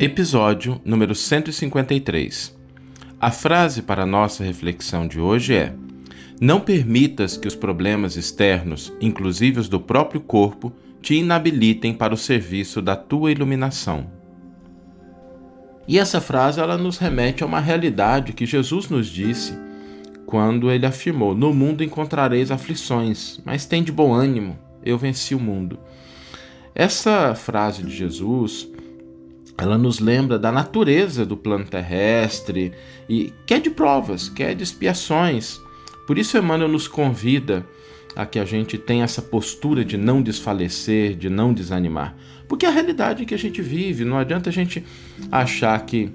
Episódio número 153. A frase para nossa reflexão de hoje é: Não permitas que os problemas externos, inclusive os do próprio corpo, te inabilitem para o serviço da tua iluminação. E essa frase ela nos remete a uma realidade que Jesus nos disse quando ele afirmou: No mundo encontrareis aflições, mas tem de bom ânimo, eu venci o mundo. Essa frase de Jesus ela nos lembra da natureza do plano terrestre e que é de provas, que é de expiações. Por isso Emmanuel nos convida a que a gente tenha essa postura de não desfalecer, de não desanimar. Porque é a realidade que a gente vive, não adianta a gente achar que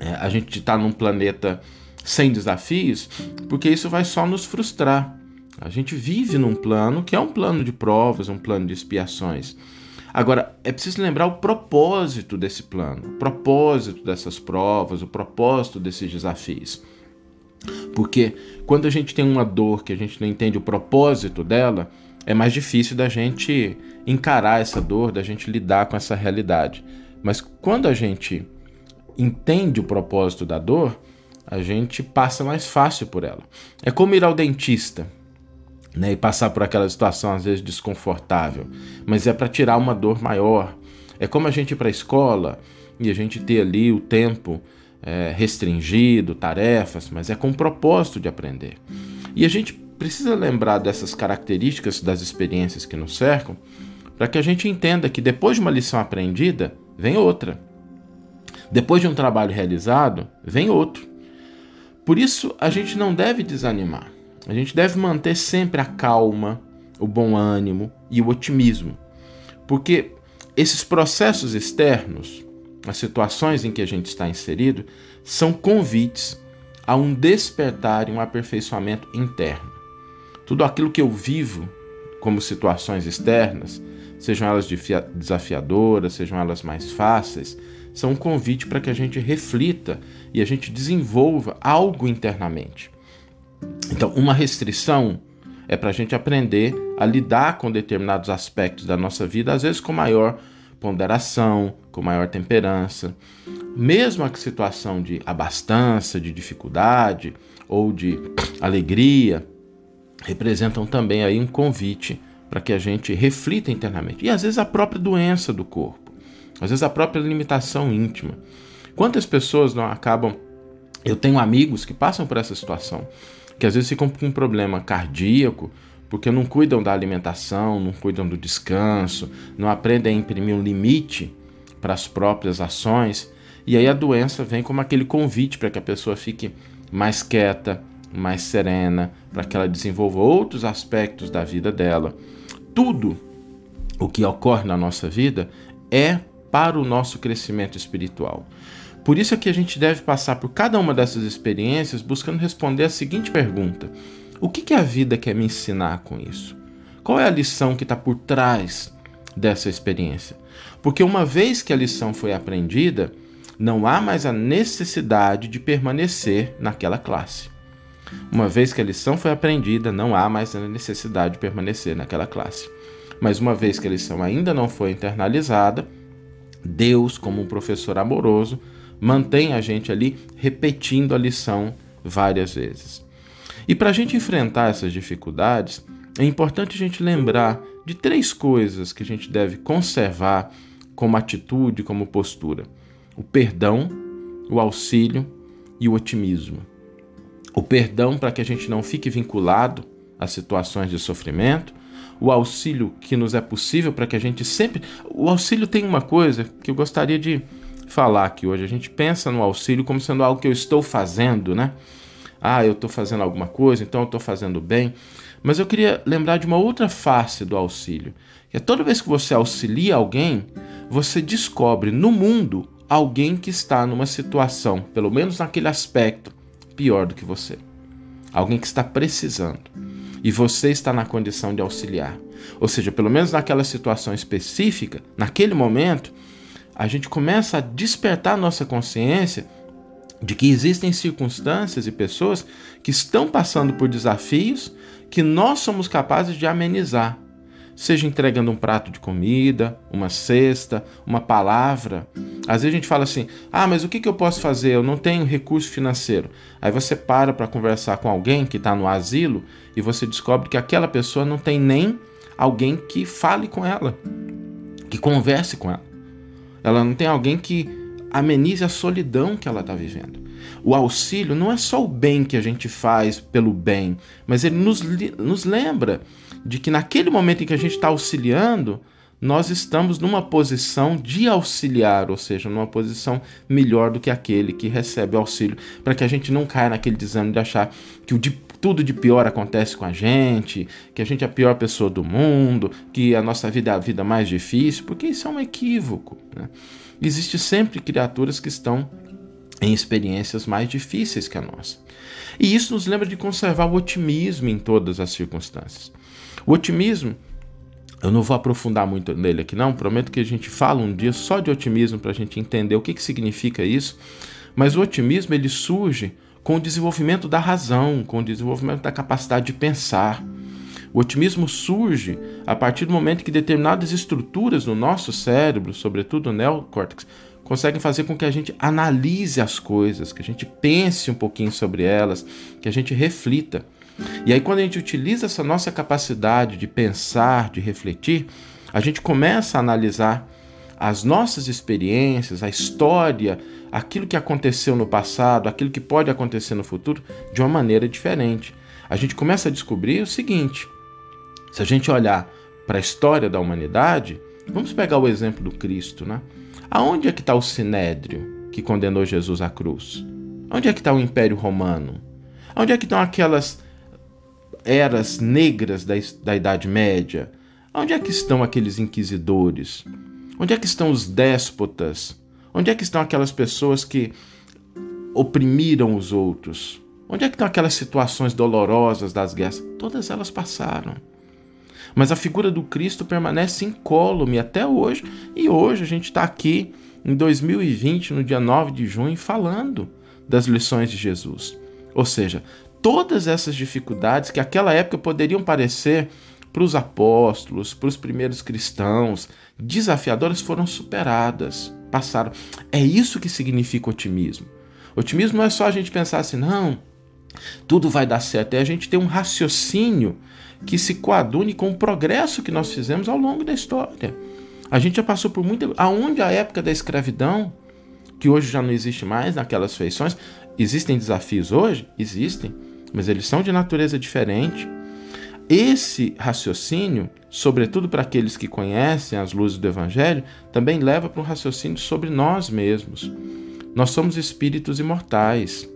é, a gente está num planeta sem desafios, porque isso vai só nos frustrar. A gente vive num plano que é um plano de provas, um plano de expiações. Agora, é preciso lembrar o propósito desse plano, o propósito dessas provas, o propósito desses desafios. Porque quando a gente tem uma dor que a gente não entende o propósito dela, é mais difícil da gente encarar essa dor, da gente lidar com essa realidade. Mas quando a gente entende o propósito da dor, a gente passa mais fácil por ela. É como ir ao dentista né, e passar por aquela situação às vezes desconfortável, mas é para tirar uma dor maior. É como a gente ir para a escola e a gente ter ali o tempo é, restringido, tarefas, mas é com o propósito de aprender. E a gente precisa lembrar dessas características das experiências que nos cercam para que a gente entenda que depois de uma lição aprendida, vem outra. Depois de um trabalho realizado, vem outro. Por isso, a gente não deve desanimar. A gente deve manter sempre a calma, o bom ânimo e o otimismo, porque esses processos externos, as situações em que a gente está inserido, são convites a um despertar e um aperfeiçoamento interno. Tudo aquilo que eu vivo como situações externas, sejam elas desafiadoras, sejam elas mais fáceis, são um convite para que a gente reflita e a gente desenvolva algo internamente. Então, uma restrição é para a gente aprender a lidar com determinados aspectos da nossa vida, às vezes com maior ponderação, com maior temperança. Mesmo a situação de abastança, de dificuldade ou de alegria, representam também aí um convite para que a gente reflita internamente. E às vezes a própria doença do corpo, às vezes a própria limitação íntima. Quantas pessoas não acabam. Eu tenho amigos que passam por essa situação que às vezes ficam com um problema cardíaco porque não cuidam da alimentação, não cuidam do descanso, não aprendem a imprimir um limite para as próprias ações, e aí a doença vem como aquele convite para que a pessoa fique mais quieta, mais serena, para que ela desenvolva outros aspectos da vida dela. Tudo o que ocorre na nossa vida é para o nosso crescimento espiritual. Por isso é que a gente deve passar por cada uma dessas experiências buscando responder a seguinte pergunta: O que, que a vida quer me ensinar com isso? Qual é a lição que está por trás dessa experiência? Porque uma vez que a lição foi aprendida, não há mais a necessidade de permanecer naquela classe. Uma vez que a lição foi aprendida, não há mais a necessidade de permanecer naquela classe. Mas uma vez que a lição ainda não foi internalizada, Deus, como um professor amoroso, mantém a gente ali repetindo a lição várias vezes. E para a gente enfrentar essas dificuldades, é importante a gente lembrar de três coisas que a gente deve conservar como atitude, como postura: o perdão, o auxílio e o otimismo. O perdão para que a gente não fique vinculado a situações de sofrimento, o auxílio que nos é possível para que a gente sempre. O auxílio tem uma coisa que eu gostaria de falar aqui hoje. A gente pensa no auxílio como sendo algo que eu estou fazendo, né? Ah, eu estou fazendo alguma coisa, então eu estou fazendo bem. Mas eu queria lembrar de uma outra face do auxílio, que é toda vez que você auxilia alguém, você descobre no mundo alguém que está numa situação, pelo menos naquele aspecto, pior do que você. Alguém que está precisando. E você está na condição de auxiliar. Ou seja, pelo menos naquela situação específica, naquele momento, a gente começa a despertar nossa consciência de que existem circunstâncias e pessoas que estão passando por desafios que nós somos capazes de amenizar. Seja entregando um prato de comida, uma cesta, uma palavra. Às vezes a gente fala assim: ah, mas o que, que eu posso fazer? Eu não tenho recurso financeiro. Aí você para para conversar com alguém que está no asilo e você descobre que aquela pessoa não tem nem alguém que fale com ela, que converse com ela. Ela não tem alguém que amenize a solidão que ela está vivendo. O auxílio não é só o bem que a gente faz pelo bem, mas ele nos, nos lembra de que naquele momento em que a gente está auxiliando, nós estamos numa posição de auxiliar, ou seja, numa posição melhor do que aquele que recebe o auxílio, para que a gente não caia naquele desânimo de achar que o tudo de pior acontece com a gente, que a gente é a pior pessoa do mundo, que a nossa vida é a vida mais difícil, porque isso é um equívoco. Né? Existe sempre criaturas que estão em experiências mais difíceis que a nossa. E isso nos lembra de conservar o otimismo em todas as circunstâncias. O otimismo eu não vou aprofundar muito nele aqui, não. Prometo que a gente fala um dia só de otimismo para a gente entender o que, que significa isso. Mas o otimismo ele surge com o desenvolvimento da razão, com o desenvolvimento da capacidade de pensar. O otimismo surge a partir do momento que determinadas estruturas no nosso cérebro, sobretudo o neocórtex, conseguem fazer com que a gente analise as coisas, que a gente pense um pouquinho sobre elas, que a gente reflita. E aí, quando a gente utiliza essa nossa capacidade de pensar, de refletir, a gente começa a analisar as nossas experiências, a história, aquilo que aconteceu no passado, aquilo que pode acontecer no futuro, de uma maneira diferente. A gente começa a descobrir o seguinte: se a gente olhar para a história da humanidade, vamos pegar o exemplo do Cristo, né? Aonde é que está o Sinédrio que condenou Jesus à cruz? Onde é que está o Império Romano? Onde é que estão aquelas eras negras da, da Idade Média? Onde é que estão aqueles inquisidores? Onde é que estão os déspotas? Onde é que estão aquelas pessoas que oprimiram os outros? Onde é que estão aquelas situações dolorosas das guerras? Todas elas passaram. Mas a figura do Cristo permanece incólume até hoje. E hoje a gente está aqui em 2020, no dia 9 de junho, falando das lições de Jesus. Ou seja, todas essas dificuldades que naquela época poderiam parecer para os apóstolos, para os primeiros cristãos, desafiadoras foram superadas, passaram. É isso que significa otimismo. Otimismo não é só a gente pensar assim, não, tudo vai dar certo, é a gente ter um raciocínio que se coadune com o progresso que nós fizemos ao longo da história. A gente já passou por muito. Aonde a época da escravidão, que hoje já não existe mais naquelas feições, existem desafios hoje? Existem mas eles são de natureza diferente. Esse raciocínio, sobretudo para aqueles que conhecem as luzes do Evangelho, também leva para um raciocínio sobre nós mesmos. Nós somos espíritos imortais.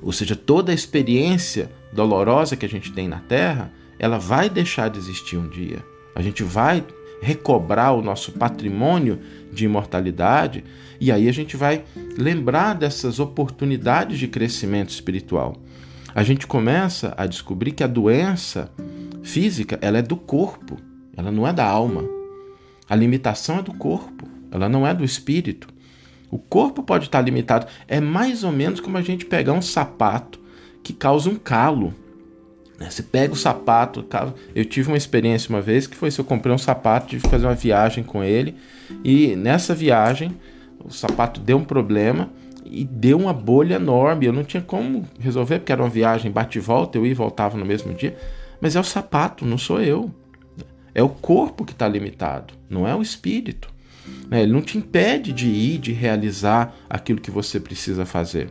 Ou seja, toda a experiência dolorosa que a gente tem na Terra, ela vai deixar de existir um dia. A gente vai recobrar o nosso patrimônio de imortalidade e aí a gente vai lembrar dessas oportunidades de crescimento espiritual a gente começa a descobrir que a doença física ela é do corpo, ela não é da alma. A limitação é do corpo, ela não é do espírito. O corpo pode estar limitado. É mais ou menos como a gente pegar um sapato que causa um calo. Né? Você pega o sapato, eu tive uma experiência uma vez que foi se eu comprei um sapato, tive que fazer uma viagem com ele e nessa viagem o sapato deu um problema e deu uma bolha enorme. Eu não tinha como resolver, porque era uma viagem bate e volta, eu ia e voltava no mesmo dia. Mas é o sapato, não sou eu. É o corpo que está limitado, não é o espírito. Né? Ele não te impede de ir, de realizar aquilo que você precisa fazer.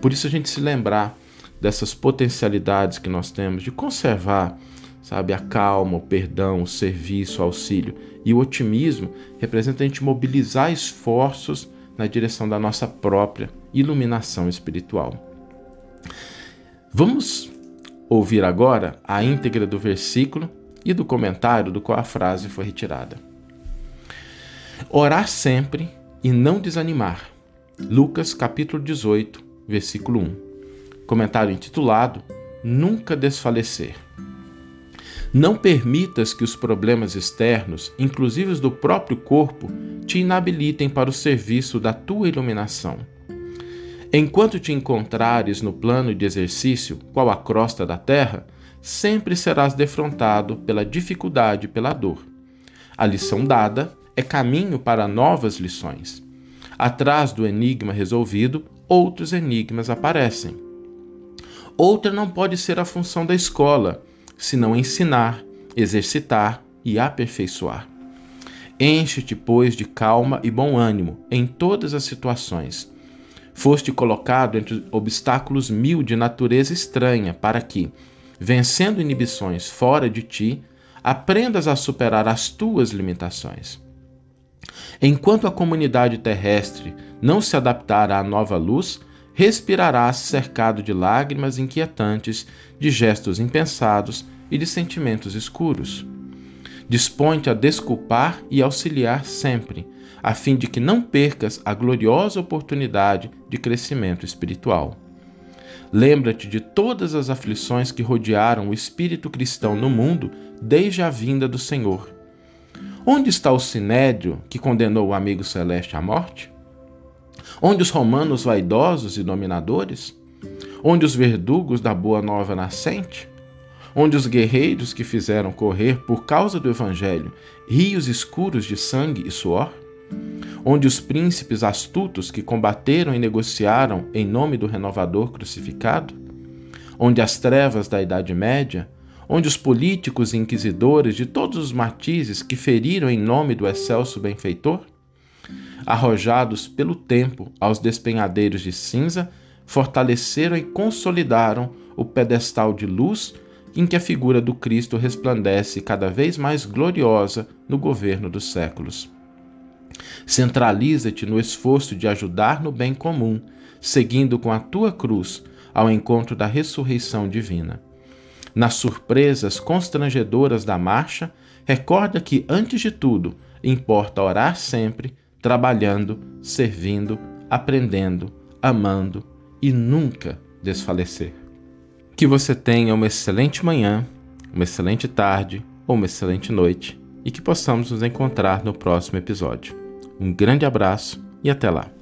Por isso a gente se lembrar dessas potencialidades que nós temos de conservar, sabe, a calma, o perdão, o serviço, o auxílio e o otimismo representa a gente mobilizar esforços na direção da nossa própria iluminação espiritual. Vamos ouvir agora a íntegra do versículo e do comentário do qual a frase foi retirada. Orar sempre e não desanimar. Lucas capítulo 18, versículo 1. Comentário intitulado Nunca desfalecer. Não permitas que os problemas externos, inclusive os do próprio corpo, te inabilitem para o serviço da tua iluminação. Enquanto te encontrares no plano de exercício, qual a crosta da terra, sempre serás defrontado pela dificuldade e pela dor. A lição dada é caminho para novas lições. Atrás do enigma resolvido, outros enigmas aparecem. Outra não pode ser a função da escola, senão ensinar, exercitar e aperfeiçoar. Enche-te, pois, de calma e bom ânimo em todas as situações. Foste colocado entre obstáculos mil de natureza estranha, para que, vencendo inibições fora de ti, aprendas a superar as tuas limitações. Enquanto a comunidade terrestre não se adaptar à nova luz, respirarás cercado de lágrimas inquietantes, de gestos impensados e de sentimentos escuros. Dispõe-te a desculpar e auxiliar sempre, a fim de que não percas a gloriosa oportunidade de crescimento espiritual. Lembra-te de todas as aflições que rodearam o espírito cristão no mundo desde a vinda do Senhor. Onde está o sinédrio que condenou o amigo celeste à morte? Onde os romanos vaidosos e dominadores? Onde os verdugos da boa nova nascente? onde os guerreiros que fizeram correr por causa do Evangelho rios escuros de sangue e suor? Onde os príncipes astutos que combateram e negociaram em nome do renovador crucificado? Onde as trevas da Idade Média? Onde os políticos e inquisidores de todos os matizes que feriram em nome do excelso benfeitor? Arrojados pelo tempo aos despenhadeiros de cinza, fortaleceram e consolidaram o pedestal de luz em que a figura do Cristo resplandece cada vez mais gloriosa no governo dos séculos. Centraliza-te no esforço de ajudar no bem comum, seguindo com a tua cruz ao encontro da ressurreição divina. Nas surpresas constrangedoras da marcha, recorda que, antes de tudo, importa orar sempre, trabalhando, servindo, aprendendo, amando e nunca desfalecer. Que você tenha uma excelente manhã, uma excelente tarde ou uma excelente noite e que possamos nos encontrar no próximo episódio. Um grande abraço e até lá!